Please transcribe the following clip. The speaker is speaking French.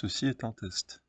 ceci est un test.